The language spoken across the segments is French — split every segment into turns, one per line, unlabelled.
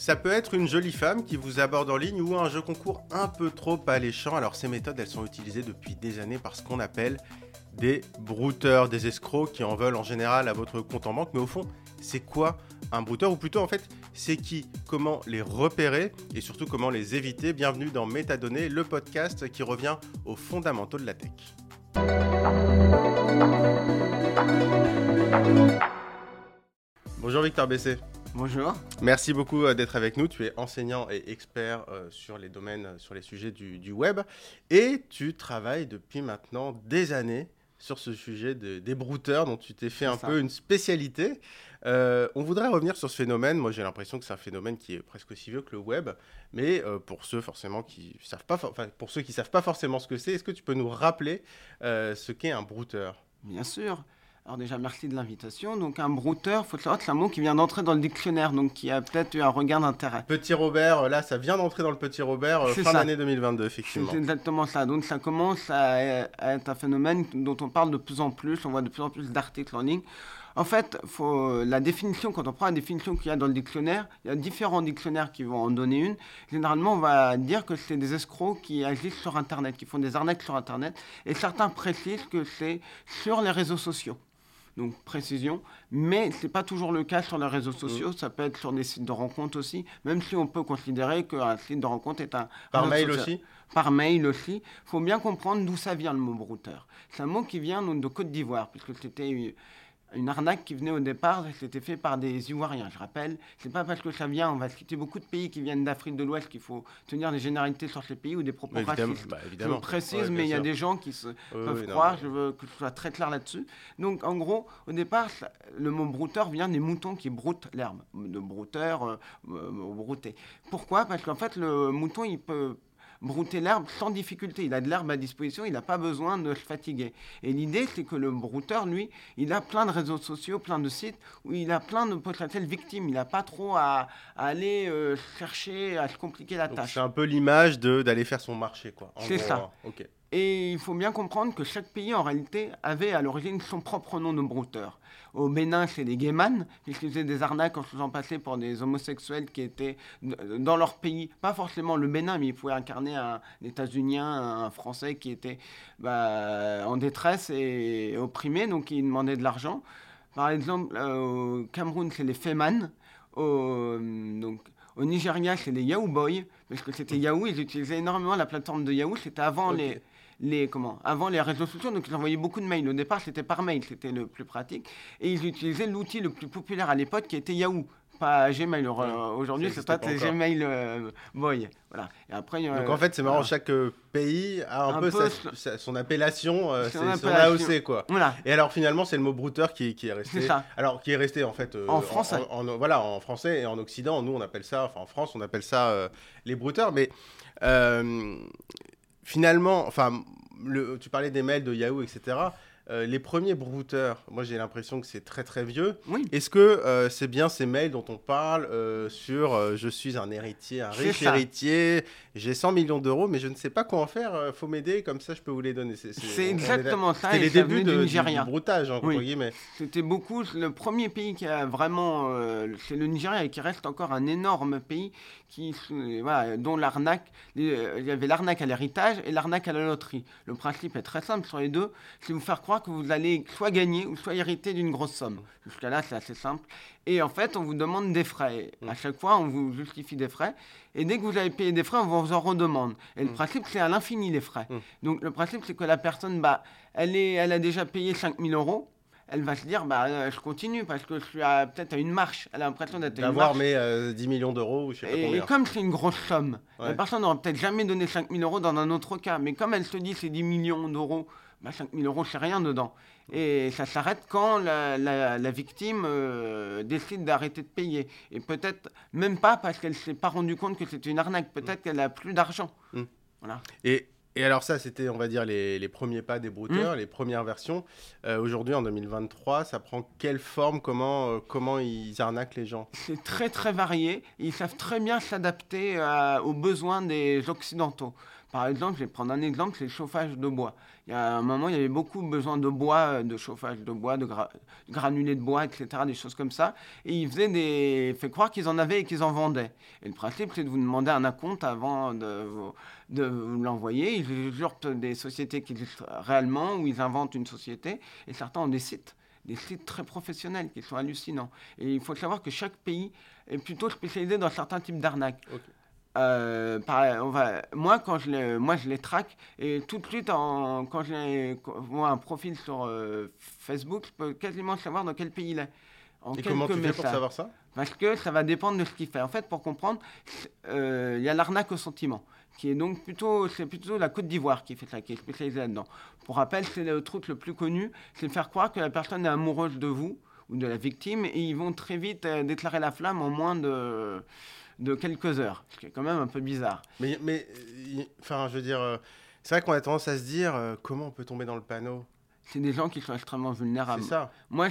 Ça peut être une jolie femme qui vous aborde en ligne ou un jeu concours un peu trop alléchant. Alors ces méthodes, elles sont utilisées depuis des années par ce qu'on appelle des brouteurs, des escrocs qui en veulent en général à votre compte en banque. Mais au fond, c'est quoi un brouteur? Ou plutôt en fait, c'est qui? Comment les repérer? Et surtout comment les éviter? Bienvenue dans Métadonnées, le podcast qui revient aux fondamentaux de la tech. Bonjour Victor Bessé.
Bonjour.
Merci beaucoup euh, d'être avec nous. Tu es enseignant et expert euh, sur les domaines, euh, sur les sujets du, web. Et tu travailles depuis maintenant des années sur ce sujet des brouteurs dont tu t'es fait un peu une spécialité. on voudrait revenir sur ce phénomène. Moi, j'ai l'impression que c'est un phénomène qui est presque aussi vieux que le web. Mais pour ceux forcément qui savent pas, pour ceux qui savent pas forcément ce que c'est, est-ce que tu peux nous rappeler ce qu'est un brouteur?
Bien sûr. Alors déjà, merci de l'invitation. Donc un brouteur, faut savoir que c'est un mot qui vient d'entrer dans le dictionnaire, donc qui a peut-être eu un regain d'intérêt.
Petit Robert, là, ça vient d'entrer dans le Petit Robert euh, fin d'année 2022, effectivement.
C'est exactement ça. Donc ça commence à, être un phénomène dont on parle de plus en plus, on voit de plus en plus d'articles en ligne. En fait, faut, la définition, quand on prend la définition qu'il y a dans le dictionnaire, il y a différents dictionnaires qui vont en donner une. Généralement, on va dire que c'est des escrocs qui agissent sur Internet, qui font des arnaques sur Internet. Et certains précisent que c'est sur les réseaux sociaux donc précision. Mais ce n'est pas toujours le cas sur les réseaux sociaux, ça peut être sur des sites de rencontres aussi, même si on peut considérer qu'un site de rencontre est un...
Par mail aussi
Par mail aussi. Il faut bien comprendre d'où ça vient le mot brouteur. C'est un mot qui vient de Côte d'Ivoire, puisque c'était une arnaque qui venait au départ, c'était fait par des Ivoiriens, je rappelle. C'est pas parce que ça vient, on va citer beaucoup de pays qui viennent d'Afrique de l'Ouest qu'il faut tenir des généralités sur ces pays ou des propos racistes.
Bah, évidemment.
Je précise, mais il y a des gens qui se peuvent croire, je veux que ce soit très clair là-dessus. Donc en gros, au départ, le mot brouteur vient des moutons qui broutent l'herbe, de brouteur, euh, euh, brouter. Pourquoi? Parce qu'en fait, le mouton, il peut brouter l'herbe sans difficulté. Il a de l'herbe à disposition, il n'a pas besoin de se fatiguer. Et l'idée, c'est que le brouteur, lui, il a plein de réseaux sociaux, plein de sites où il a plein de potentielles victimes. Il n'a pas trop à, aller euh, chercher, à se compliquer la tâche.
C'est un peu l'image d'aller faire son marché, quoi.
C'est ça. Et il faut bien comprendre que chaque pays, en réalité, avait à l'origine son propre nom de brouteur. Au Bénin, c'est les gaymans, qui faisaient des arnaques en se faisant passer pour des homosexuels qui étaient dans leur pays, pas forcément le Bénin, mais ils pouvaient incarner un États-Unien, un Français qui était bah, en détresse et opprimé, donc ils demandaient de l'argent. Par exemple, euh, au Cameroun, c'est les Feman. Au, donc, au Nigeria, c'est les Yahoo Boys, parce que c'était Yahoo, ils utilisaient énormément la plateforme de Yahoo, c'était avant les les, comment, avant les réseaux sociaux, donc ils envoyaient beaucoup de mails. Au départ, c'était par mail, c'était le plus pratique. Et ils utilisaient l'outil le plus populaire à l'époque qui était Yahoo pas Gmail. Aujourd'hui, c'est pas Gmail euh, Boy. Voilà.
Et après, Donc en fait, c'est marrant, chaque euh, pays a un, peu, son appellation, euh, son, AOC. Quoi.
Voilà.
Et alors finalement, c'est le mot brouteur qui, qui est resté.
Ça.
Alors qui est resté en fait.
en français.
En, voilà, en français et en Occident, nous on appelle ça, enfin en France, on appelle ça les brouteurs. Mais finalement, enfin tu parlais des mails de Yahoo, etc. Euh, les premiers brouteurs, moi j'ai l'impression que c'est très très vieux.
Oui.
Est-ce que euh, c'est bien ces mails dont on parle euh, sur je suis un héritier, un riche héritier, j'ai 100 millions d'euros, mais je ne sais pas quoi en faire, faut m'aider, comme ça je peux vous les donner.
C'est exactement ça.
C'était les débuts de, du, broutage, entre guillemets.
C'était beaucoup. Le premier pays qui a vraiment. c'est le Nigeria et qui reste encore un énorme pays qui, voilà, dont l'arnaque. Il y avait l'arnaque à l'héritage et l'arnaque à la loterie. Le principe est très simple sur les deux c'est vous faire croire que vous allez soit gagner ou soit hériter d'une grosse somme. Jusqu'à là, c'est assez simple. Et en fait, on vous demande des frais. À chaque fois, on vous justifie des frais. Et dès que vous avez payé des frais, on vous en redemande. Et le mm. principe, c'est à l'infini les frais. Mm. Donc le principe, c'est que la personne, bah, elle, est, elle a déjà payé 5000 euros elle va se dire bah euh, je continue parce que je suis peut-être à une marche. Elle a l'impression d'être à une
marche. mes 10 millions d'euros ou je sais pas
et, comme c'est une grosse somme, la personne n'aurait peut-être jamais donné 5000 euros dans un autre cas. Mais comme elle se dit c'est 10 millions d'euros bah, 5 000 euros, c'est rien dedans. Et ça s'arrête quand la, la, victime euh, décide d'arrêter de payer. Et peut-être même pas parce qu'elle ne s'est pas rendue compte que c'était une arnaque. Peut-être qu'elle a plus d'argent.
Mmh. Voilà. Et et alors ça, c'était, on va dire, les, les, premiers pas des brouteurs, mmh. les premières versions. Euh, aujourd'hui, en 2023, ça prend quelle forme? Comment, euh, comment ils arnaquent les gens?
C'est très très varié. Ils savent très bien s'adapter aux besoins des Occidentaux. Par exemple, je vais prendre un exemple, c'est le chauffage de bois. Il y un moment, il y avait beaucoup besoin de bois, de chauffage de bois, de granulés de bois, etc., des choses comme ça. Et ils faisaient des... fait croire qu'ils en avaient et qu'ils en vendaient. Et le principe, c'est de vous demander un acompte avant de, de l'envoyer. Ils usurpent des sociétés qui existent réellement, ou ils inventent une société, et certains ont des sites des sites très professionnels qui sont hallucinants. Et il faut savoir que chaque pays est plutôt spécialisé dans certains types d'arnaques. Euh, on va, moi, quand je les, moi, je les traque et tout de suite, en, quand je vois un profil sur euh, Facebook, je peux quasiment savoir dans quel pays il est.
En et comment tu fais pour savoir ça?
Parce que ça va dépendre de ce qu'il fait. En fait, pour comprendre, euh, il y a l'arnaque au sentiment, qui est donc plutôt, c'est plutôt la Côte d'Ivoire qui fait ça, qui est spécialisée là-dedans. Pour rappel, c'est le truc le plus connu, c'est faire croire que la personne est amoureuse de vous ou de la victime, et ils vont très vite déclarer la flamme en moins de de quelques heures, ce qui est quand même un peu bizarre.
Mais, mais enfin, je veux dire, euh, c'est vrai qu'on a tendance à se dire euh, comment on peut tomber dans le panneau?
C'est des gens qui sont extrêmement vulnérables.
C'est ça.
Moi,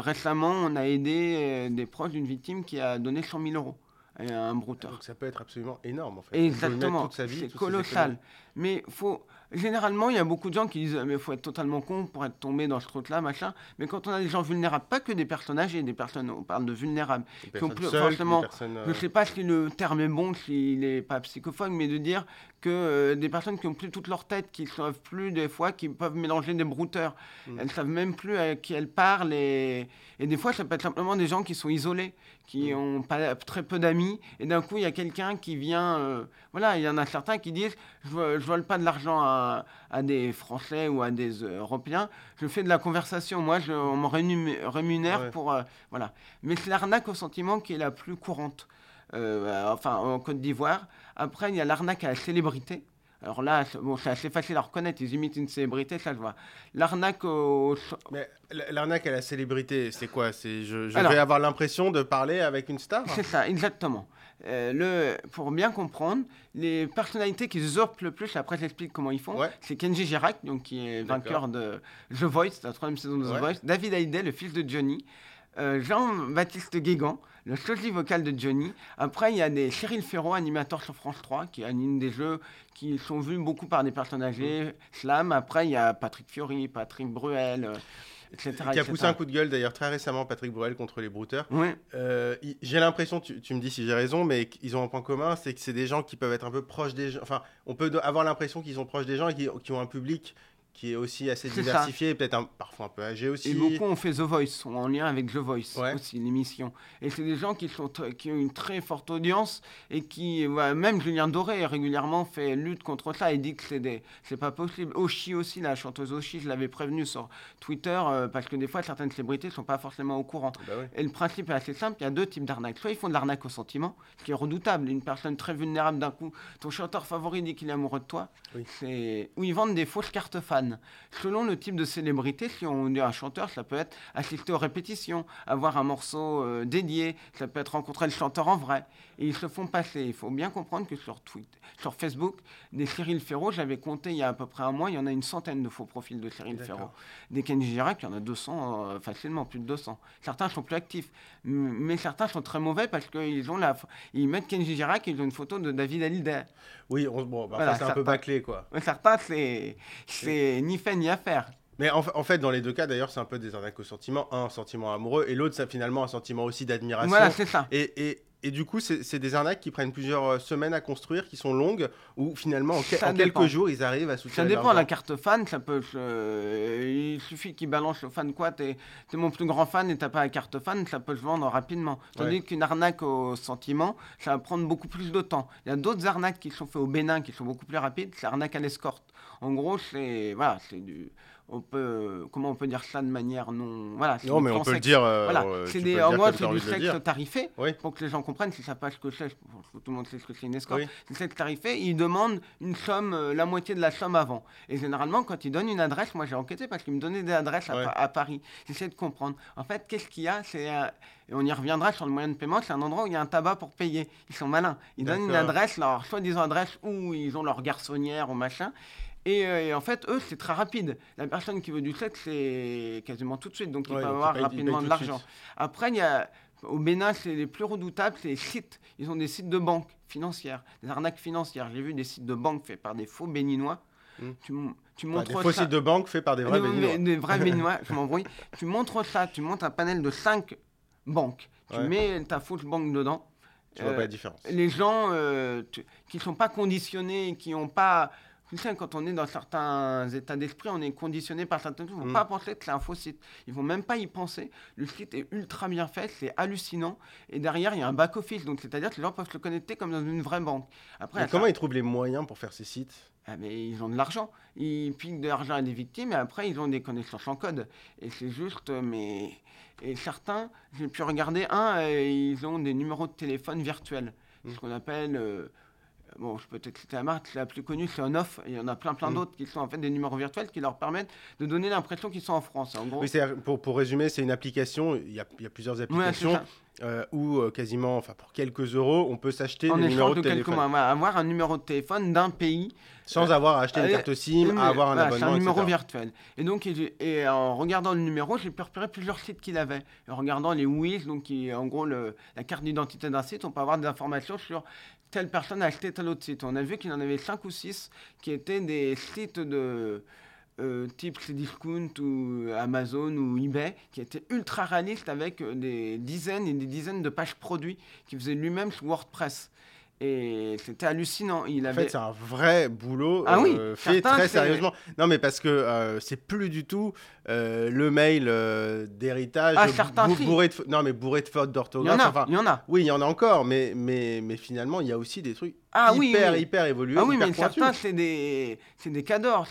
récemment, on a aidé euh, des proches d'une victime qui a donné 100 000 euros à un brouteur.
Donc ça peut être absolument énorme en fait.
Exactement. C'est colossal. Mais faut Généralement, il y a beaucoup de gens qui disent mais il faut être totalement con pour être tombé dans ce truc-là, machin. Mais quand on a des gens vulnérables, pas que des personnages et des personnes, on parle de vulnérables,
qui ont plus, forcément,
je ne sais pas si le terme est bon, s'il n'est pas psychophone, mais de dire que euh, des personnes qui ont plus toute leur tête, qui ne savent plus des fois, qui peuvent mélanger des brouteurs. elles mm. Elles savent même plus à qui elles parlent. Et, et, des fois, ça peut être simplement des gens qui sont isolés, qui mm. ont pas, très peu d'amis. Et d'un coup, il y a quelqu'un qui vient. Euh, voilà, il y en a certains qui disent Je ne vole pas de l'argent à, à, des Français ou à des Européens, je fais de la conversation. Moi, je, on me rémunère pour. Euh, voilà. Mais c'est l'arnaque au sentiment qui est la plus courante. Euh, enfin en Côte d'Ivoire. Après, il y a l'arnaque à la célébrité. Alors là, bon, c'est assez facile à reconnaître, ils imitent une célébrité, ça je vois. L'arnaque au...
Mais l'arnaque à la célébrité, c'est quoi? C'est je, je vais avoir l'impression de parler avec une star?
C'est ça, exactement. Euh, le, pour bien comprendre, les personnalités qui usurpent le plus, après j'explique comment ils font, c'est Kenji Girac, donc, qui est vainqueur de The Voice, la troisième saison de The Voice, David Hallyday, le fils de Johnny, euh, Jean-Baptiste Guégan, le sosie vocal de Johnny. Après, il y a des Cyril Ferro, animateur sur France 3, qui anime des jeux qui sont vus beaucoup par des personnes âgées, slam. Après, il y a Patrick Fiori, Patrick Bruel. Euh, etc.,
qui a poussé un coup de gueule d'ailleurs très récemment, Patrick Bruel, contre les brouteurs. Euh, j'ai l'impression, tu, tu, me dis si j'ai raison, mais ils ont un point commun, c'est que c'est des gens qui peuvent être un peu proches des gens. Enfin, on peut avoir l'impression qu'ils sont proches des gens et qui ont un public qui est aussi assez diversifié, peut-être parfois un peu âgé aussi.
Et beaucoup ont fait The Voice, sont en lien avec The Voice aussi, l'émission. Et c'est des gens qui, sont qui ont une très forte audience et qui, même Julien Doré régulièrement fait lutte contre ça et dit que c'est, des, c'est pas possible. Oshi aussi, la chanteuse Oshi, je l'avais prévenu sur Twitter euh, parce que des fois certaines célébrités ne sont pas forcément au courent. Bah et le principe est assez simple, il y a deux types d'arnaques. Soit ils font de l'arnaque au sentiment, ce qui est redoutable. Une personne très vulnérable d'un coup, ton chanteur favori dit qu'il est amoureux de toi. C'est... Ou ils vendent des fausses cartes fans. Selon le type de célébrité, si on dit un chanteur, ça peut être assister aux répétitions, avoir un morceau euh, dédié, ça peut être rencontrer le chanteur en vrai. Et ils se font passer. Il faut bien comprendre que sur, Twitter, sur Facebook, des Cyril Ferro, j'avais compté il y a à peu près un mois, il y en a une centaine de faux profils de Cyril Ferro. Des Kenji Girac, il y en a 200, euh, facilement, plus de 200. Certains sont plus actifs, mais certains sont très mauvais parce qu'ils ont la, ils mettent Kenji Girac et ils ont une photo de David Hallyday.
Oui, bon, bah, c'est un peu bâclé, quoi.
Certains, c'est, c'est ni fait ni à faire.
Mais en, fait, dans les deux cas, d'ailleurs, c'est un peu des arnaques au sentiment. Un, sentiment amoureux, et l'autre, c'est finalement un sentiment aussi d'admiration.
Voilà, c'est ça.
Et, et, et, du coup, c'est des arnaques qui prennent plusieurs euh, semaines à construire, qui sont longues, ou finalement, en, quelques jours, ils arrivent à soutenir.
Ça dépend, la carte fan, ça peut. il suffit qu'ils balancent le fan quoi, t'es es mon plus grand fan et t'as pas la carte fan, ça peut se vendre rapidement. Tandis qu'une arnaque au sentiment, ça va prendre beaucoup plus de temps. Il y a d'autres arnaques qui sont faites au Bénin qui sont beaucoup plus rapides, c'est l'arnaque à l'escorte. En gros, c'est. Voilà, c'est du on peut, comment on peut dire ça de manière non. Voilà,
non, mais on peut le dire. Euh,
voilà, c'est des, en c'est du sexe tarifé. Pour que les gens comprennent, si ça passe que c'est, tout le monde sait ce que c'est une escorte. C'est sexe tarifé, ils demandent une somme, euh, la moitié de la somme avant. Et généralement, quand ils donnent une adresse, moi j'ai enquêté parce qu'ils me donnaient des adresses à, Paris. J'essaie de comprendre. En fait, qu'est-ce qu'il y a? C'est et on y reviendra sur le moyen de paiement, c'est un endroit où il y a un tabac pour payer. Ils sont malins. Ils donnent une adresse, leur soi-disant adresse où ils ont leur garçonnière ou machin. Euh, et, en fait, eux, c'est très rapide. La personne qui veut du sexe, c'est quasiment tout de suite. Donc, il peut avoir rapidement de l'argent. Après, il y a, au Bénin, c'est les plus redoutables, c'est les sites. Ils ont des sites de banque financières, des arnaques financières. J'ai vu des sites de banque faits par des faux béninois.
Hmm. Tu, tu montres des faux sites de banque faits par des vrais béninois.
Des vrais béninois, je m'embrouille. Tu montres ça, tu montes un panel de 5 banques. Tu mets ta fausse banque dedans.
Tu vois pas la euh, différence.
Les gens euh, qui ne sont pas conditionnés, qui n'ont pas sais, quand on est dans certains états d'esprit, on est conditionné par certaines choses. Ils ne vont mm. pas penser que c'est un faux site. Ils vont même pas y penser. Le site est ultra bien fait, c'est hallucinant. Et derrière, il y a un back-office. Donc, c'est-à-dire que les gens peuvent se connecter comme dans une vraie banque.
Après, comment ils trouvent les moyens pour faire ces sites?
Ah, mais ils ont de l'argent. Ils piquent de l'argent à des victimes et après, ils ont des connaissances en code. Et c'est juste, mais. Et certains, j'ai pu regarder un, ils ont des numéros de téléphone virtuels. Mm. Ce qu'on appelle. Euh, bon, je peux peut-être citer la marque la plus connue, c'est On-Off. Il y en a plein, plein mm. d'autres qui sont en fait des numéros virtuels qui leur permettent de donner l'impression qu'ils sont en France. En
gros. Oui, pour, pour résumer, c'est une application. Il y, a, il y a plusieurs applications. Euh, où euh, quasiment, enfin pour quelques euros, on peut s'acheter des numéros de, téléphone.
Mois, avoir un numéro de téléphone d'un pays.
Sans avoir à acheter une carte SIM, à avoir un abonnement, C'est
un numéro virtuel. Et donc, et, en regardant le numéro, j'ai pu repérer plusieurs sites qu'il avait. en regardant les WIS, donc qui en gros le, la carte d'identité d'un site, on peut avoir des informations sur telle personne a acheté tel autre site. On a vu qu'il en avait 5 ou 6 qui étaient des sites de euh, type Cdiscount ou Amazon ou eBay, qui était ultra réaliste avec euh, des dizaines et des dizaines de pages produits qu'il faisait lui-même sur WordPress. Et c'était hallucinant. Il
avait... En fait, c'est un vrai boulot ah euh, fait très sérieusement. Non, mais parce que euh, c'est plus du tout euh, le mail d'héritage
ah,
bourré de non mais bourré de fautes d'orthographe.
Il y en a.
Oui, il y en a encore, mais mais mais finalement, il y a aussi des trucs ah, hyper oui, hyper évolués. Ah
oui,
mais
certains c'est des c'est des cadors.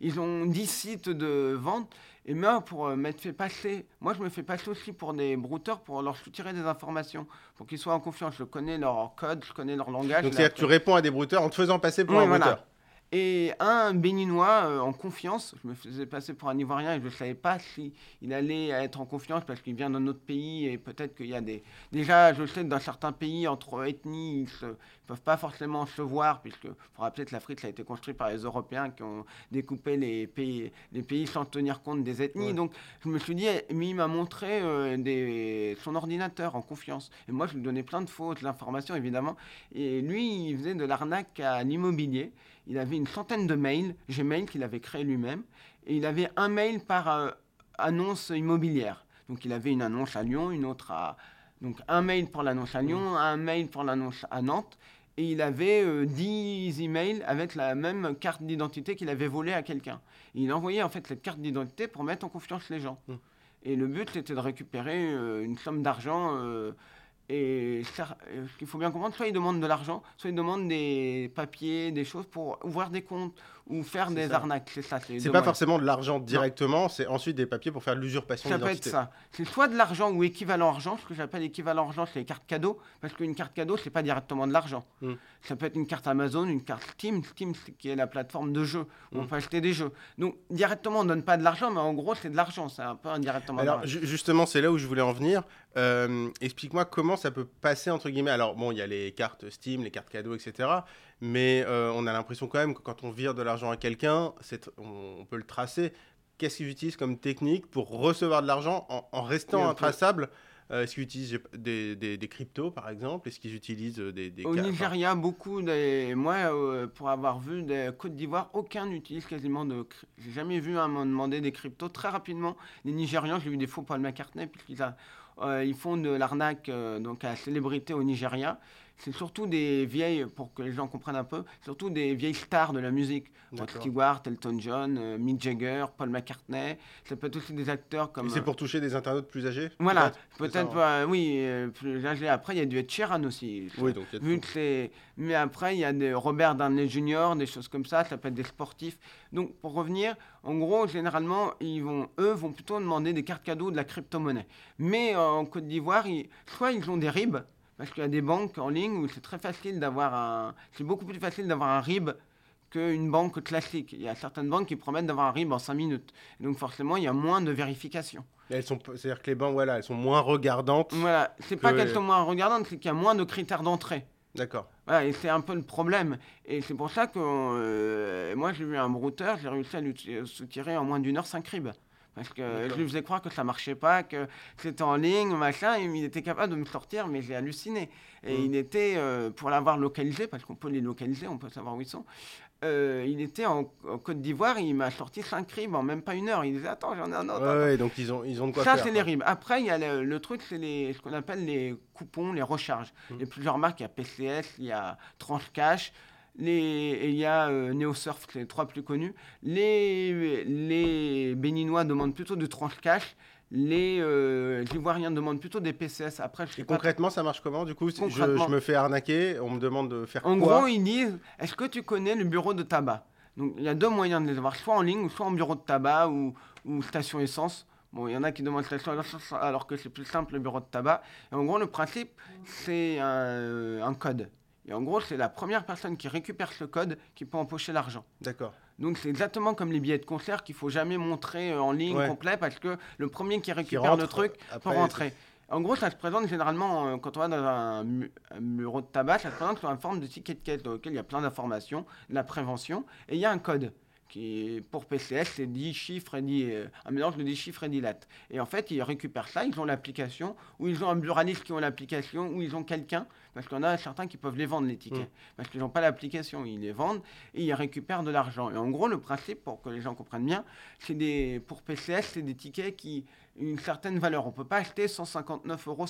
Ils ont 10 sites de vente et moi, pour euh, m'être fait passer, moi je me fais passer aussi pour des brouteurs pour leur soutirer des informations, pour qu'ils soient en confiance. Je connais leur code, je connais leur langage.
Donc c'est-à-dire que tu réponds à des brouteurs en te faisant passer pour un brouteur
et un béninois euh, en confiance, je me faisais passer pour un Ivoirien et je ne savais pas s'il il allait être en confiance parce qu'il vient d'un autre pays et peut-être qu'il y a des... Déjà, je sais que dans certains pays, entre ethnies, ils ne peuvent pas forcément se voir puisque, rappeler que l'Afrique, ça a été construit par les Européens qui ont découpé les pays, les pays sans tenir compte des ethnies. Donc, je me suis dit, mais il m'a montré euh, des, son ordinateur en confiance. Et moi, je lui donnais plein de fautes, l'information évidemment. Et lui, il faisait de l'arnaque à l'immobilier il avait une centaine de mails, Gmail qu'il avait créé lui-même, et il avait un mail par euh, annonce immobilière. Donc il avait une annonce à Lyon, une autre à... Donc un mail pour l'annonce à Lyon, mmh. un mail pour l'annonce à Nantes, et il avait 10 euh, emails avec la même carte d'identité qu'il avait volée à quelqu'un. Il envoyait en fait cette carte d'identité pour mettre en confiance les gens. Mmh. Et le but, c'était de récupérer euh, une somme d'argent et ce qu'il faut bien comprendre, soit ils demandent de l'argent, soit ils demandent des papiers, des choses pour ouvrir des comptes ou faire des arnaques. C'est ça.
C'est pas forcément de l'argent directement, c'est ensuite des papiers pour faire l'usurpation d'identité.
Ça peut être ça. C'est soit de l'argent ou équivalent argent. Ce que j'appelle équivalent argent, c'est les cartes cadeaux, parce qu'une carte cadeau, c'est pas directement de l'argent. Hmm. Ça peut être une carte Amazon, une carte Steam, Steam qui est la plateforme de jeux où on hmm. peut acheter des jeux. Donc directement, on donne pas de l'argent, mais en gros, c'est de l'argent. C'est un peu indirectement.
Alors justement, c'est là où je voulais en venir. Euh, explique-moi comment ça peut passer entre guillemets. Alors bon, il y a les cartes Steam, les cartes cadeaux, etc. Mais euh, on a l'impression quand même que quand on vire de l'argent à quelqu'un, on, peut le tracer. Qu'est-ce qu'ils utilisent comme technique pour recevoir de l'argent en, restant intraçable? Euh, Est-ce qu'ils utilisent des, des, cryptos, par exemple? Est-ce qu'ils utilisent des, des
Au Nigeria, beaucoup. Des... Moi, euh, pour avoir vu des Côte d'Ivoire, aucun n'utilise quasiment de. J'ai jamais vu un moment demander des cryptos. Très rapidement, les Nigérians, j'ai vu des faux Paul McCartney, puisqu'ils ils font de l'arnaque donc à la célébrité au Nigeria c'est surtout des vieilles, pour que les gens comprennent un peu, surtout des vieilles stars de la musique. Rod Stewart, Elton John, euh, Mick Jagger, Paul McCartney. Ça peut être aussi des acteurs comme.
c'est pour toucher des internautes plus âgés
Voilà, peut-être, hein? oui, euh, plus âgés. Après, il y a du Ed Sheeran aussi.
Oui, donc y
a Mais après, il y a des Robert Downey Jr., des choses comme ça. Ça peut être des sportifs. Donc, pour revenir, En gros, généralement, ils vont, eux vont plutôt demander des cartes cadeaux de la crypto-monnaie. Mais euh, en Côte d'Ivoire, ils- soit ils ont des RIB, parce qu'il y a des banques en ligne où c'est très facile d'avoir un. C'est beaucoup plus facile d'avoir un RIB qu'une banque classique. Il y a certaines banques qui promettent d'avoir un RIB en 5 minutes. Donc forcément, il y a moins de vérification.
Elles sont, c'est-à-dire que les banques, voilà, elles sont moins regardantes.
Voilà, c'est pas
Que-
qu'elles sont moins regardantes, c'est qu'il y a moins de critères d'entrée.
D'accord.
Voilà, et c'est un peu le problème. Et c'est pour ça que euh, moi, j'ai vu un brouteur, j'ai réussi à lui soutirer en moins d'une heure 5 ribs. Parce que je lui faisais croire que ça marchait pas, que c'était en ligne, machin, et il était capable de me sortir, mais j'ai halluciné. Et
Mm.
il était, euh, pour l'avoir localisé, parce qu'on peut les localiser, on peut savoir où ils sont, euh, il était en, en Côte d'Ivoire, il m'a sorti 5 ribs en même pas une heure. Il disait, attends, j'en ai un autre.
Ouais, donc ils ont, ils ont de quoi
Ça, c'est les
quoi.
RIB. Après, il y a le, le truc, c'est ce qu'on appelle les coupons, les recharges.
Mhm.
Il y a plusieurs marques. Il y a PCS, il y a Tranche Cash, les, et il y a euh, NeoSurf, les trois plus connus. Les, les Béninois demandent plutôt du Tranche Cash. Les euh, Ivoiriens demandent plutôt des PCS. Après, je
Et
pas
concrètement, ça marche comment Du coup, je, je me fais arnaquer, on me demande de faire
En
quoi?
gros, ils disent est-ce que tu connais le bureau de tabac? Donc, il y a deux moyens de les avoir, soit en ligne, soit en bureau de tabac ou, ou station essence. Bon, il y en a qui demandent station essence alors que c'est plus simple le bureau de tabac. Et en gros, le principe, c'est un, un code. Et en gros, c'est la première personne qui récupère ce code qui peut empocher l'argent.
D'accord.
Donc, c'est exactement comme les billets de concert qu'il faut jamais montrer euh, en ligne
Ouais.
complet parce que le premier qui
Qui
récupère le truc peut rentrer. En gros, ça se présente généralement, euh, quand on va dans un, mu- un bureau de tabac, ça se présente sous une forme de ticket de caisse dans lequel il y a plein d'informations, de la prévention, et il y a un code qui pour PCS, c'est 10 chiffres et 10, euh, un mélange de 10 chiffres et 10 lettres. Et en fait, ils récupèrent ça, ils ont l'application, ou ils ont un buraliste qui ont l'application, ou ils ont quelqu'un, parce en a certains qui peuvent les vendre, les tickets,
Mm.
parce qu'ils n'ont pas l'application, ils les vendent, et ils récupèrent de l'argent. Et en gros, le principe, pour que les gens comprennent bien, c'est des, pour PCS, c'est des tickets qui une certaine valeur. On ne peut pas acheter 159,58 euros.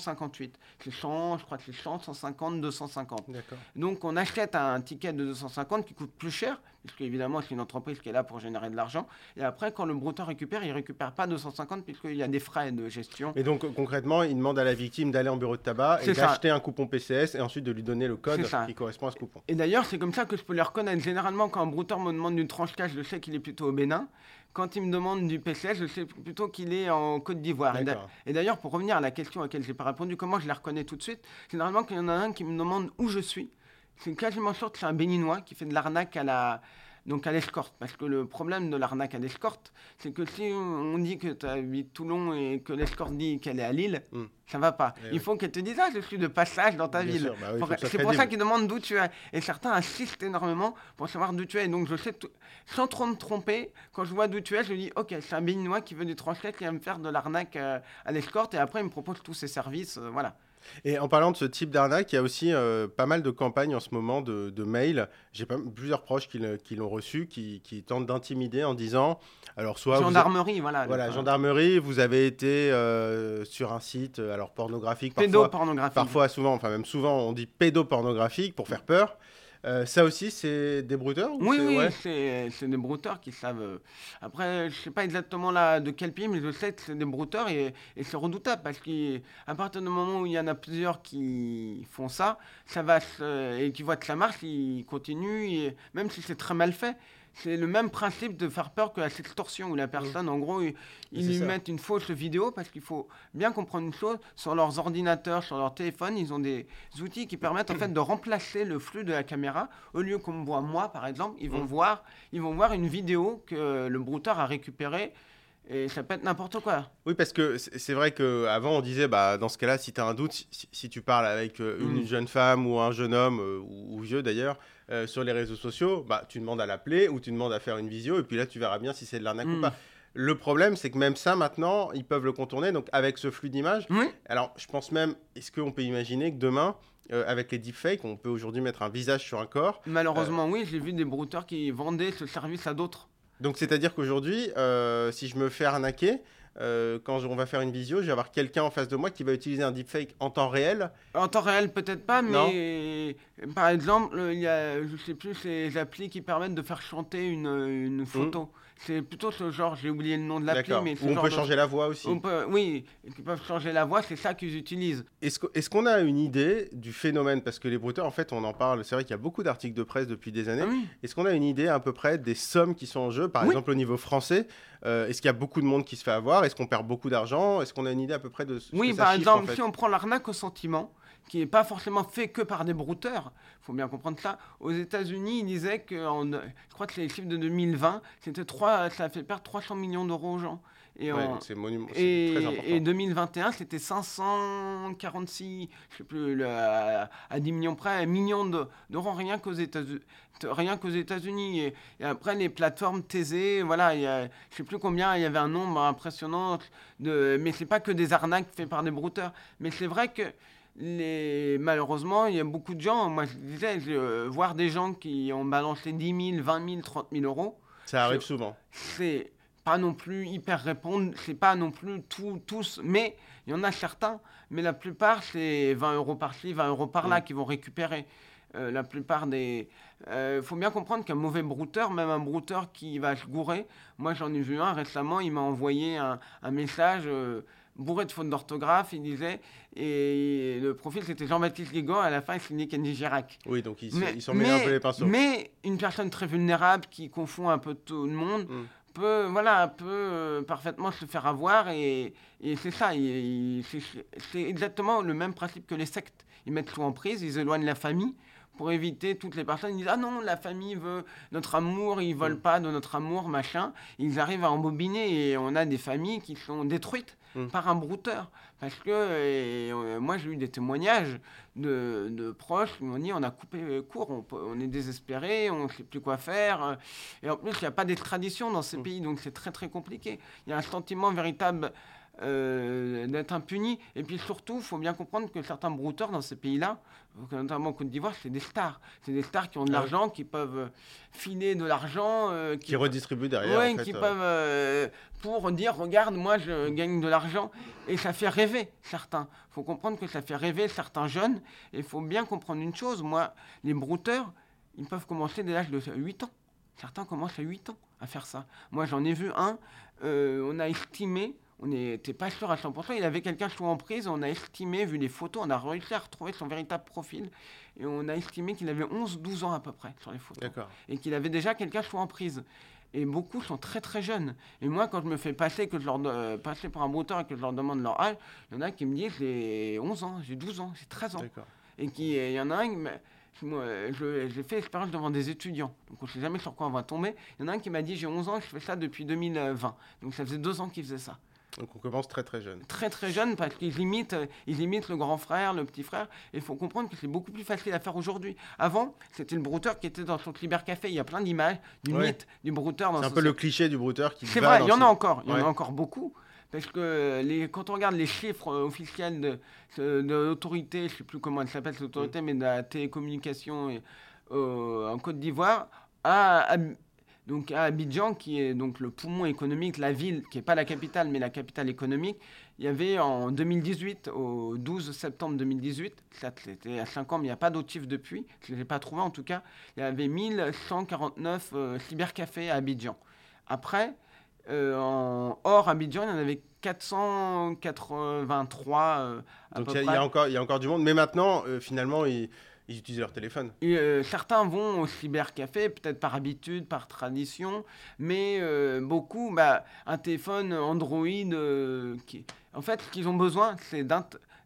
C'est 100, je crois que c'est 100, 150, 250.
D'accord.
Donc on achète un ticket de 250 qui coûte plus cher, puisque évidemment c'est une entreprise qui est là pour générer de l'argent. Et après, quand le brouteur récupère, il récupère pas 250 puisqu'il y a des frais de gestion.
Et donc concrètement, il demande à la victime d'aller en bureau de tabac et d'acheter un coupon PCS et ensuite de lui donner le code qui correspond à ce coupon.
Et d'ailleurs, c'est comme ça que je peux les reconnaître. Généralement, quand un brouteur me demande une tranche cash, je sais qu'il est plutôt au Bénin. Quand il me demande du PCS, je sais plutôt qu'il est en Côte d'Ivoire. Et d'ailleurs, pour revenir à la question à laquelle je n'ai pas répondu, comment je les reconnais tout de suite? Généralement, quand il y en a un qui me demande où je suis, c'est quasiment sûr que c'est un Béninois qui fait de l'arnaque à la donc à l'escorte. Parce que le problème de l'arnaque à l'escorte, c'est que si on dit que tu habites Toulon et que l'escorte dit qu'elle est à Lille,
Hmm.
ça va pas.
Eh
Il
oui.
faut qu'elle te dise ah je suis de passage dans ta
Bien
ville.
bah oui,
Pour- c'est pour ça qu'ils demandent d'où tu es. Et certains insistent énormément pour savoir d'où tu es. Donc je sais, sans trop me tromper, quand je vois d'où tu es, je dis ok, c'est un béninois qui veut du transport, qui va me faire de l'arnaque euh, à l'escorte. Et après, il me propose tous ses services. euh, voilà.
Et en parlant de ce type d'arnaque, il y a aussi euh, pas mal de campagnes en ce moment de, de mails. J'ai plusieurs proches qui, l'ont reçu, qui, qui tentent d'intimider en disant, alors soit
Gendarmerie, voilà.
voilà,
le-
gendarmerie, vous avez été euh, sur un site, euh, alors pornographique, parfois,
Pédopornographie.
parfois souvent, enfin même souvent, on dit pédopornographique pour faire peur. Euh, ça aussi, c'est des brouteurs ou
Oui, oui,
ouais
c'est des brouteurs qui savent. euh, Après, je sais pas exactement là de quel pays, mais je sais que c'est des brouteurs et, et c'est redoutable parce qu'à partir du moment où il y en a plusieurs qui font ça, ça va se- et qui voient que ça marche, ils continuent, et même si c'est très mal fait. C'est le même principe de faire peur que la sextorsion où la personne, en gros, ils, lui
ça.
mettent une fausse vidéo parce qu'il faut bien comprendre une chose sur leurs ordinateurs, sur leur téléphone, ils ont des outils qui permettent en fait de remplacer le flux de la caméra. Au lieu qu'on me voit moi, par exemple, ils vont
Mm.
voir, ils vont voir une vidéo que le brouteur a récupérée et ça peut être n'importe quoi.
Oui, parce que c'est vrai qu'avant, on disait, bah, dans ce cas-là, si tu as un doute, si, si tu parles avec euh, une
Mm.
jeune femme ou un jeune homme, euh, ou, ou vieux d'ailleurs, euh, sur les réseaux sociaux, bah, tu demandes à l'appeler ou tu demandes à faire une visio, et puis là, tu verras bien si c'est de l'arnaque ou
Mm.
pas. Le problème, c'est que même ça, maintenant, ils peuvent le contourner, donc avec ce flux d'images. Alors, je pense même, est-ce qu'on peut imaginer que demain, euh, avec les deepfakes, on peut aujourd'hui mettre un visage sur un corps
Malheureusement, oui, j'ai vu des brouteurs qui vendaient ce service à d'autres.
Donc, c'est-à-dire qu'aujourd'hui, euh, si je me fais arnaquer, euh, quand on va faire une visio, je vais avoir quelqu'un en face de moi qui va utiliser un deepfake en temps réel.
En temps réel, peut-être pas,
Non.
mais par exemple, il y a, je sais plus, ces applis qui permettent de faire chanter une, une photo. C'est plutôt ce genre, j'ai oublié le nom de l'appli, mais
Ou on peut
de-
changer la voix aussi.
on peut- oui, ils peuvent changer la voix, c'est ça qu'ils utilisent.
Est-ce qu'on a une idée du phénomène? Parce que les brouteurs, en fait, on en parle. C'est vrai qu'il y a beaucoup d'articles de presse depuis des années.
Ah oui.
Est-ce qu'on a une idée à peu près des sommes qui sont en jeu? Par
Oui.
exemple, au niveau français, euh, est-ce qu'il y a beaucoup de monde qui se fait avoir? Est-ce qu'on perd beaucoup d'argent? Est-ce qu'on a une idée à peu près de ce
Oui,
que ça
par
chiffre, en
exemple,
fait?
si on prend l'arnaque au sentiment, qui n'est pas forcément fait que par des brouteurs, il faut bien comprendre ça. Aux États-Unis, ils disaient que, en- je crois que les chiffres de 2020, c'était 3, ça a fait perdre 300 millions d'euros aux gens. Et,
Ouais,
en- et,
très important.
et 2021, c'était 546, je sais plus, le- à, à 10 millions près, millions de- d'euros rien qu'aux États-Unis. Rien qu'aux États-Unis. Et, et après, les plateformes taisées, voilà, il y a, je sais plus combien, il y avait un nombre impressionnant. De, mais c'est pas que des arnaques faites par des brouteurs. Mais c'est vrai que les, malheureusement, il y a beaucoup de gens, moi je disais, je, euh, voir des gens qui ont balancé 10 000, 20 000, 30 000 euros,
Ça arrive
je-
souvent.
c'est pas non plus hyper répondre, c'est pas non plus tout, tous, mais il y en a certains, mais la plupart c'est 20 euros par-ci, 20 euros par-là
Mm.
qui vont récupérer. Euh, la plupart des. Il faut bien comprendre qu'un mauvais brouteur, même un brouteur qui va se gourer, moi j'en ai vu un récemment, il m'a envoyé un, un message euh, bourré de fautes d'orthographe, il disait, et le profil c'était Jean-Baptiste Guégan, à la fin il signait Kenji Girac.
Oui, donc ils, se-
Mais-
ils sont mêlés un peu les pinceaux.
mais une personne très vulnérable qui confond un peu tout le monde
Mm.
peut, voilà, peut euh, parfaitement se faire avoir et, et c'est ça. il- il- c'est- c'est exactement le même principe que les sectes. Ils mettent tout en prise, ils éloignent la famille pour éviter toutes les personnes. Ils disent Ah non, la famille veut notre amour, ils veulent
Mm.
pas de notre amour, machin. Ils arrivent à embobiner et on a des familles qui sont détruites
Mm.
par un brouteur. Parce que et, euh, moi, j'ai eu des témoignages de, de proches qui m'ont dit on a coupé court, on, on est désespéré, on ne sait plus quoi faire. Et en plus, il n'y a pas d'extradition dans ces
Mm.
pays, donc c'est très très compliqué. Il y a un sentiment véritable euh, d'être impuni. Et puis surtout, il faut bien comprendre que certains brouteurs dans ces pays-là, notamment en Côte d'Ivoire, c'est des stars. C'est des stars qui ont de
Ah oui.
l'argent, qui peuvent euh, filer de l'argent, euh,
Qui redistribuent derrière.
Ouais,
en fait,
qui
euh.
peuvent pour dire regarde moi je gagne de l'argent et ça fait rêver certains. faut comprendre que ça fait rêver certains jeunes et il faut bien comprendre une chose moi les brouteurs ils peuvent commencer dès l'âge de 8 ans. Certains commencent à 8 ans à faire ça. Moi j'en ai vu un on a estimé on n'était pas sûr à 100%. Il avait quelqu'un sous emprise. On a estimé, vu les photos, on a réussi à retrouver son véritable profil. Et on a estimé qu'il avait 11-12 ans à peu près sur les photos et qu'il avait déjà quelqu'un sous emprise. Et beaucoup sont très très jeunes. Et moi, quand je me fais passer, que je leur de- euh, passer pour un brouteur et que je leur demande leur âge, il y en a qui me disent j'ai 11 ans, j'ai 12 ans, j'ai 13 ans. Et qui, il y en a un, qui j'ai fait l'expérience devant des étudiants. Donc on ne sait jamais sur quoi on va tomber. Il y en a un qui m'a dit j'ai 11 ans, je fais ça depuis 2020. Donc ça faisait deux ans qu'il faisait ça.
Donc on commence très très jeune.
Très très jeune parce qu'ils imitent, euh, ils imitent le grand frère, le petit frère. Et il faut comprendre que c'est beaucoup plus facile à faire aujourd'hui. Avant, c'était le brouteur qui était dans son cybercafé. Il y a plein d'images du
Ouais.
mythe du brouteur
C'est un peu le cliché du brouteur qui
c'est vrai, il y en a encore, il y en a encore beaucoup. Parce que les, quand on regarde les chiffres euh, officiels de, de, de l'autorité, je ne sais plus comment elle s'appelle cette autorité,
Mm.
mais de la télécommunication et, euh, en Côte d'Ivoire, Ab- donc à Abidjan, qui est donc le poumon économique, la ville, qui n'est pas la capitale, mais la capitale économique, il y avait en 2018, au 12 septembre 2018, ça c'était à 5 ans, mais il n'y a pas chiffres depuis, je ne les ai pas trouvés en tout cas, il y avait 1149 euh, cybercafés à Abidjan. Après, euh, en hors Abidjan, il y en avait 483 euh, à
Donc il y, a- il
près.
y a encore, il du monde. Mais maintenant, euh, finalement, ils, ils utilisent leur téléphone.
Et, euh, certains vont au cybercafé, peut-être par habitude, par tradition, mais euh, beaucoup, bah, un téléphone Android, euh, qui... en fait, ce qu'ils ont besoin, c'est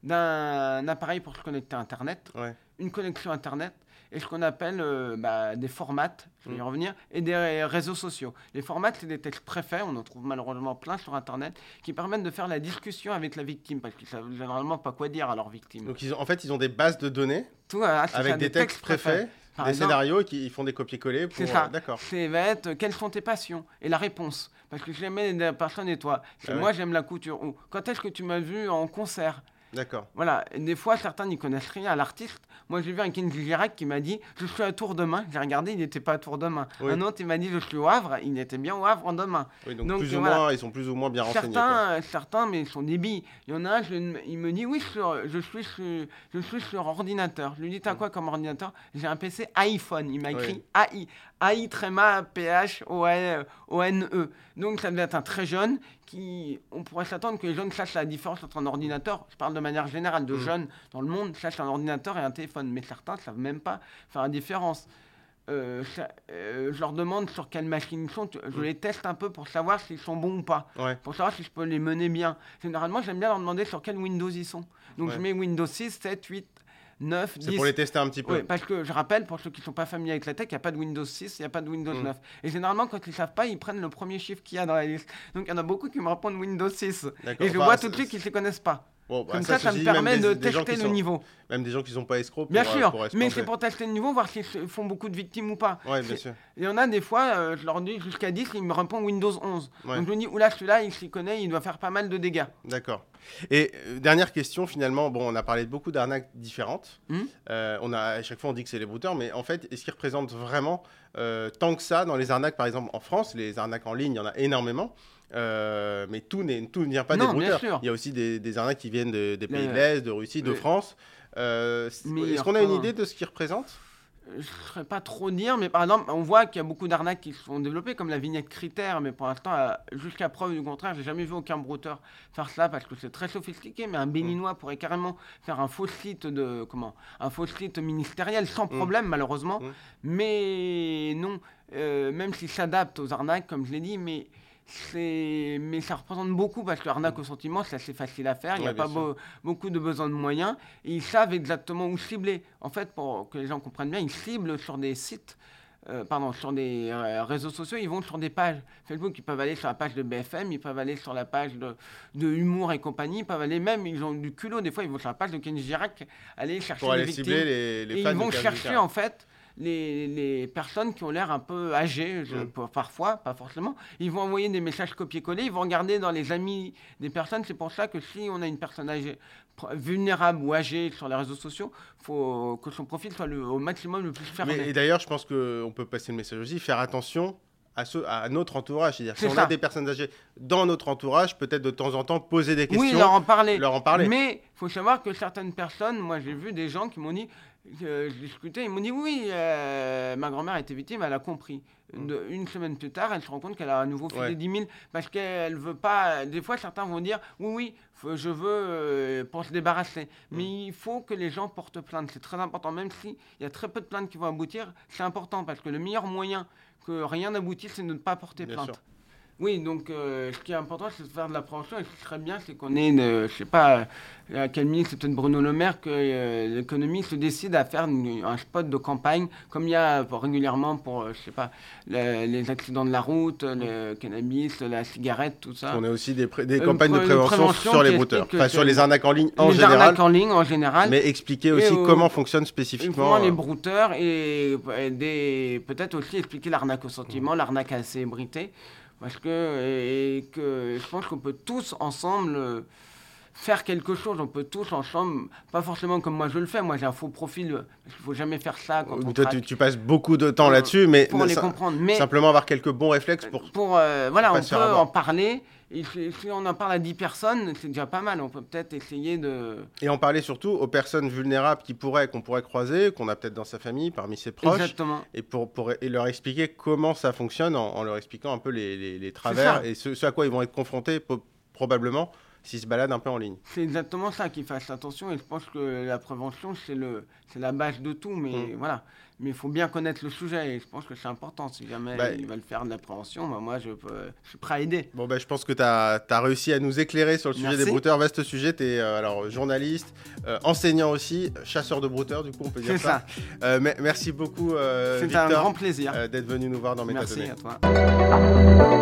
d'un appareil pour se connecter à Internet,
Ouais.
une connexion Internet, et ce qu'on appelle euh, bah, des formats, je vais y
Mm.
revenir, et des ré- réseaux sociaux. Les formats, c'est des textes préfaits, on en trouve malheureusement plein sur Internet, qui permettent de faire la discussion avec la victime, parce qu'ils savent généralement pas quoi dire à leur victime.
Donc ils ont- en fait, ils ont des bases de données
Tout, ah,
avec
ça,
des textes préfaits,
Par
des
exemple,
scénarios et qui ils font des copier-coller pour.
C'est ça.
euh, D'accord.
C'est va être quelles sont tes passions? Et la réponse. Parce que jamais la personne et toi.
Ah ouais.
moi j'aime la couture. Ou quand est-ce que tu m'as vu en concert?
D'accord.
Voilà, et des fois, certains n'y connaissent rien à l'artiste. Moi, j'ai vu un Kenji Girac qui m'a dit Je suis à Tour de Main. J'ai regardé, il n'était pas à Tour de Main.
Oui.
Un autre, il m'a dit Je suis au Havre. Il était bien au Havre en demain.
Oui, donc,
Donc,
plus ou
voilà.
moins, ils sont plus ou moins bien renseignés.
Certains, euh, certains, mais ils sont débiles. Il y en a un, je- il me dit Oui, sur, je, suis sur, je suis sur ordinateur. Je lui dis T'as quoi comme ordinateur? J'ai un PC iPhone. Il m'a écrit AI. AI tréma P-H-O-N-E. Donc, ça devait être un très jeune qui. On pourrait s'attendre que les jeunes sachent la différence entre un ordinateur. Je parle de manière générale de
Mm.
jeunes dans le monde, sachent un ordinateur et un téléphone. Mais certains ne savent même pas faire la différence. Euh, ça- euh, je leur demande sur quelle machine ils sont. Je
Mm.
les teste un peu pour savoir s'ils sont bons ou pas
Ouais.
pour savoir si je peux les mener bien. Généralement, j'aime bien leur demander sur quel Windows ils sont. Donc
Ouais.
je mets Windows 6, 7, 8, 9,
C'est
10.
pour les tester un petit peu.
Oui, parce que je rappelle, pour ceux qui ne sont pas familiers avec la tech, il n'y a pas de Windows 6, il n'y a pas de Windows
Mm.
9. Et généralement, quand ils ne savent pas, ils prennent le premier chiffre qu'il y a dans la liste. Donc il y en a beaucoup qui me répondent Windows 6.
D'accord.
Et je vois
c'est-
tout de suite qu'ils ne se connaissent pas.
Bon, bah,
Comme ça, ça, me permet
des-
de
des
tester le
sont-
niveau.
Même des gens qui sont pas escrocs pour,
Bien
euh,
sûr,
pour
mais c'est pour tester le niveau, voir s'ils font beaucoup de victimes ou pas.
Ouais, bien sûr.
Il y en a des fois, euh, je leur dis jusqu'à 10, ils me répondent Windows 11.
Ouais.
Donc je me dis, oula, celui-là, il s'y connaît, il doit faire pas mal de dégâts.
D'accord. Et euh, dernière question, finalement, bon, on a parlé de beaucoup d'arnaques différentes. Euh, on a, à chaque fois, on dit que c'est les brouteurs, mais en fait, est-ce qu'ils représentent vraiment tant que ça dans les arnaques, par exemple, en France Les arnaques en ligne, il y en a énormément. Euh, mais tout, tout ne vient pas
Non,
des brouteurs. Il y a aussi des, des arnaques qui viennent de- des pays de l'Est, de Russie, de France. Euh, Est-ce qu'on a une idée de ce qu'ils représentent?
Je ne saurais pas trop dire, mais par exemple, on voit qu'il y a beaucoup d'arnaques qui se sont développées, comme la vignette critère, mais pour l'instant, euh, jusqu'à preuve du contraire, j'ai jamais vu aucun brouteur faire ça parce que c'est très sophistiqué, mais un béninois pourrait carrément faire un faux site de comment un faux site ministériel sans problème malheureusement,
Mm.
mais non, euh, même s'il s'adapte aux arnaques, comme je l'ai dit, mais mais ça représente beaucoup parce que l'arnaque au sentiment c'est assez facile à faire il n'y a
Ouais,
pas beaucoup de besoin de moyens et ils savent exactement où cibler. En fait pour que les gens comprennent bien ils ciblent sur des sites euh, pardon, sur des euh, réseaux sociaux, ils vont sur des pages Facebook, ils peuvent aller sur la page de BFM, ils peuvent aller sur la page de, de Humour et compagnie, ils peuvent aller même, ils ont du culot, des fois ils vont sur la page de Kenji Girac, aller chercher
Pour
les
aller
victimes.
cibler les, les
Et ils vont chercher en fait les, les personnes qui ont l'air un peu âgées, je- parfois, pas forcément. Ils vont envoyer des messages copier-coller, ils vont regarder dans les amis des personnes. C'est pour ça que si on a une personne âgée, vulnérable ou âgée sur les réseaux sociaux, il faut que son profil soit le- au maximum le plus fermé.
Mais, et d'ailleurs, je pense qu'on peut passer le message aussi, faire attention à, ceux, à notre entourage. C'est-à-dire, si on
ça.
a des personnes âgées dans notre entourage, peut-être de temps en temps poser des questions,
oui, leur en parler.
leur en parler.
Mais il faut savoir que certaines personnes, moi j'ai vu des gens qui m'ont dit, euh, je discutais, ils m'ont dit oui, euh, ma grand-mère été victime, elle a compris. De- une semaine plus tard, elle se rend compte qu'elle a à nouveau filé
Mm. Ouais.
10 000 parce qu'elle veut pas. Des fois, certains vont dire oui, oui, faut- je veux euh, pour se débarrasser.
Mm.
Mais il faut que les gens portent plainte. C'est très important, même s'il y a très peu de plaintes qui vont aboutir, c'est important parce que le meilleur moyen que rien n'aboutisse, c'est de ne pas porter
Bien
plainte.
sûr.
Oui, donc euh, ce qui est important, c'est de faire de la prévention. Et ce qui serait bien, c'est qu'on ait, une, je sais pas, euh, à quel ministre, c'est peut-être Bruno Le Maire, que euh, l'économie se décide à faire une- un spot de campagne, comme il y a pour- régulièrement pour, euh, je sais pas, le- les accidents de la route, le cannabis, la cigarette, tout ça.
On a aussi des, des campagnes de prévention,
prévention
sur les brouteurs, enfin sur les arnaques en ligne en
les
général,
arnaques en ligne en général.
mais expliquer aussi
au-
comment fonctionne
Et
spécifiquement.
comment les
euh,
brouteurs et, peut-être aussi expliquer l'arnaque au
Mmh.
sentiment, l'arnaque à la célébrité. Parce que, je pense qu'on peut tous ensemble euh, faire quelque chose. On peut tous ensemble, pas forcément comme moi je le fais. Moi j'ai un faux profil, euh, parce qu'il faut jamais faire ça quand on
toi, tu, passes beaucoup de temps
Euh,
là-dessus, mais
pour les
sim-
comprendre. Mais
simplement avoir quelques bons réflexes pour.
pour, euh, voilà, on peut en parler. Et si, si on en parle à 10 personnes, c'est déjà pas mal. On peut peut-être essayer de...
Et en parler surtout aux personnes vulnérables qui pourraient, qu'on pourrait croiser, qu'on a peut-être dans sa famille, parmi ses proches,
Exactement.
et, pour, pour, et leur expliquer comment ça fonctionne en, en leur expliquant un peu les, les- les travers et ce, ce à quoi ils vont être confrontés probablement s'ils se baladent un peu en ligne.
C'est exactement ça qu'il fasse attention et je pense que la prévention c'est le c'est la base de tout mais
Mm.
voilà mais il faut bien connaître le sujet et je pense que c'est important si jamais
Bah,
ils veulent faire de la prévention bah, moi je, peux- je suis prêt à aider
Bon, ben, je pense que tu as, réussi à nous éclairer sur le sujet
Merci.
des brouteurs. Vaste sujet, tu es alors, journaliste, euh, enseignant aussi, chasseur de brouteurs, du coup, on peut dire ça.
ça
Euh, me- merci beaucoup, euh,
c'est un grand plaisir
euh, d'être venu nous voir dans
merci
Métadonnées.
à toi